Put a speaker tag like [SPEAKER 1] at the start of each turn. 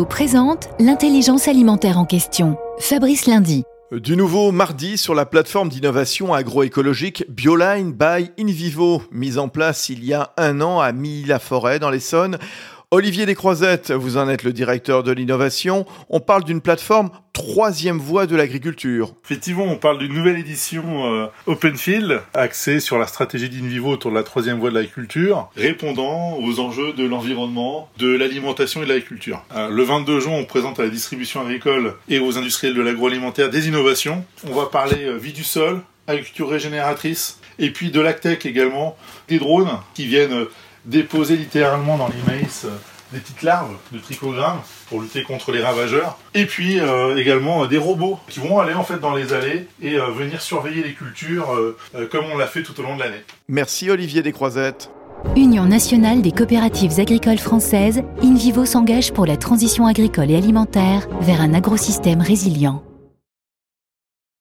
[SPEAKER 1] Présente l'intelligence alimentaire en question. Fabrice Lundi.
[SPEAKER 2] Du nouveau mardi sur la plateforme d'innovation agroécologique Bioline by InVivo, mise en place il y a un an à Milly-la-Forêt dans l'Essonne. Olivier Descroisettes, vous en êtes le directeur de l'innovation. On parle d'une plateforme troisième voie de l'agriculture.
[SPEAKER 3] Effectivement, on parle d'une nouvelle édition euh, Open Field, axée sur la stratégie d'Invivo autour de la troisième voie de l'agriculture, répondant aux enjeux de l'environnement, de l'alimentation et de l'agriculture. Euh, le 22 juin, on présente à la distribution agricole et aux industriels de l'agroalimentaire des innovations. On va parler euh, vie du sol, agriculture régénératrice, et puis de l'ACTEC également, des drones qui viennent déposer littéralement dans les maïs euh, des petites larves de trichogramme pour lutter contre les ravageurs. Et puis euh, également euh, des robots qui vont aller en fait dans les allées et venir surveiller les cultures comme on l'a fait tout au long de l'année.
[SPEAKER 2] Merci Olivier Descroisettes.
[SPEAKER 1] Union nationale des coopératives agricoles françaises, InVivo s'engage pour la transition agricole et alimentaire vers un agrosystème résilient.